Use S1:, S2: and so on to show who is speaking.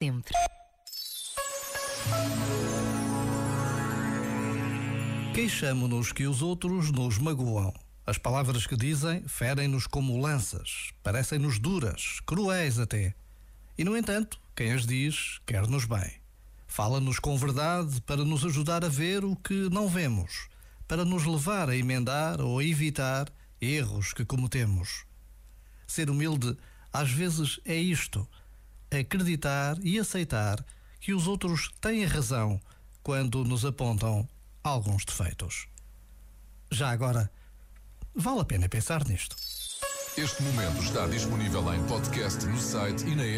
S1: Sempre.
S2: Queixamo-nos que os outros nos magoam. As palavras que dizem ferem-nos como lanças, parecem-nos duras, cruéis até. E, no entanto, quem as diz quer-nos bem. Fala-nos com verdade para nos ajudar a ver o que não vemos, para nos levar a emendar ou a evitar erros que cometemos. Ser humilde, às vezes, é isto: acreditar e aceitar que os outros têm razão quando nos apontam alguns defeitos. Já agora, vale a pena pensar nisto.
S3: Este momento está disponível em podcast no site e na app.